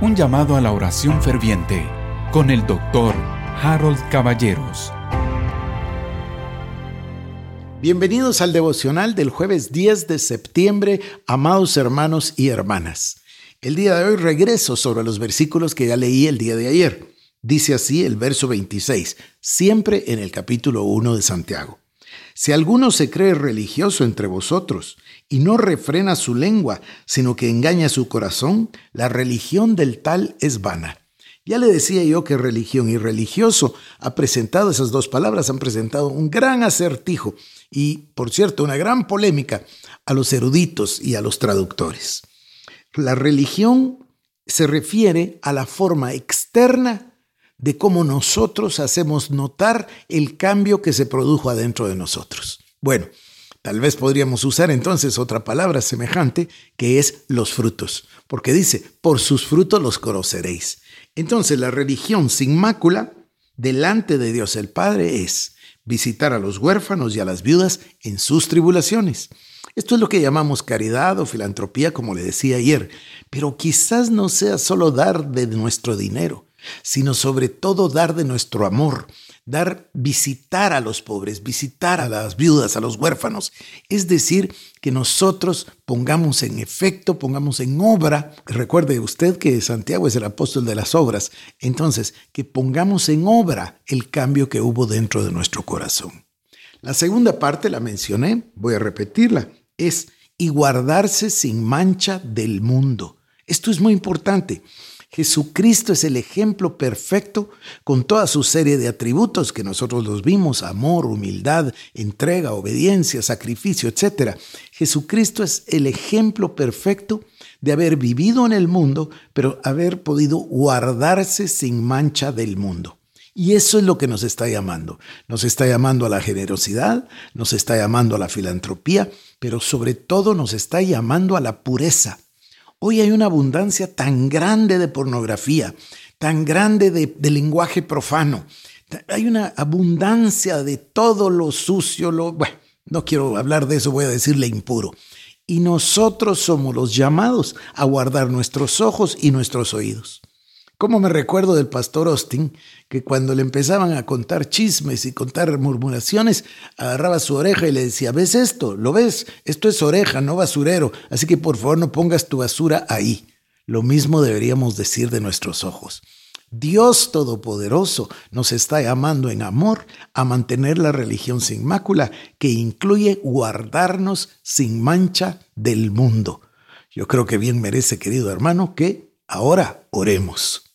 Un llamado a la oración ferviente con el doctor Harold Caballeros. Bienvenidos al devocional del jueves 10 de septiembre, amados hermanos y hermanas. El día de hoy regreso sobre los versículos que ya leí el día de ayer. Dice así el verso 26, siempre en el capítulo 1 de Santiago. Si alguno se cree religioso entre vosotros y no refrena su lengua, sino que engaña su corazón, la religión del tal es vana. Ya le decía yo que religión y religioso ha presentado, esas dos palabras han presentado un gran acertijo y, por cierto, una gran polémica a los eruditos y a los traductores. La religión se refiere a la forma externa de cómo nosotros hacemos notar el cambio que se produjo adentro de nosotros. Bueno, tal vez podríamos usar entonces otra palabra semejante que es los frutos, porque dice, por sus frutos los conoceréis. Entonces la religión sin mácula delante de Dios el Padre es visitar a los huérfanos y a las viudas en sus tribulaciones. Esto es lo que llamamos caridad o filantropía, como le decía ayer, pero quizás no sea solo dar de nuestro dinero sino sobre todo dar de nuestro amor, dar, visitar a los pobres, visitar a las viudas, a los huérfanos. Es decir, que nosotros pongamos en efecto, pongamos en obra, recuerde usted que Santiago es el apóstol de las obras, entonces, que pongamos en obra el cambio que hubo dentro de nuestro corazón. La segunda parte la mencioné, voy a repetirla, es y guardarse sin mancha del mundo. Esto es muy importante. Jesucristo es el ejemplo perfecto con toda su serie de atributos que nosotros los vimos, amor, humildad, entrega, obediencia, sacrificio, etc. Jesucristo es el ejemplo perfecto de haber vivido en el mundo, pero haber podido guardarse sin mancha del mundo. Y eso es lo que nos está llamando. Nos está llamando a la generosidad, nos está llamando a la filantropía, pero sobre todo nos está llamando a la pureza Hoy hay una abundancia tan grande de pornografía, tan grande de, lenguaje profano. Hay una abundancia de todo lo sucio, lo... Bueno, no quiero hablar de eso, voy a decirle impuro. Y nosotros somos los llamados a guardar nuestros ojos y nuestros oídos. Como me recuerdo del pastor Austin, que cuando le empezaban a contar chismes y contar murmuraciones, agarraba su oreja y le decía, ¿ves esto? ¿Lo ves? Esto es oreja, no basurero, así que por favor no pongas tu basura ahí. Lo mismo deberíamos decir de nuestros ojos. Dios Todopoderoso nos está llamando en amor a mantener la religión sin mácula, que incluye guardarnos sin mancha del mundo. Yo creo que bien merece, querido hermano, que ahora oremos.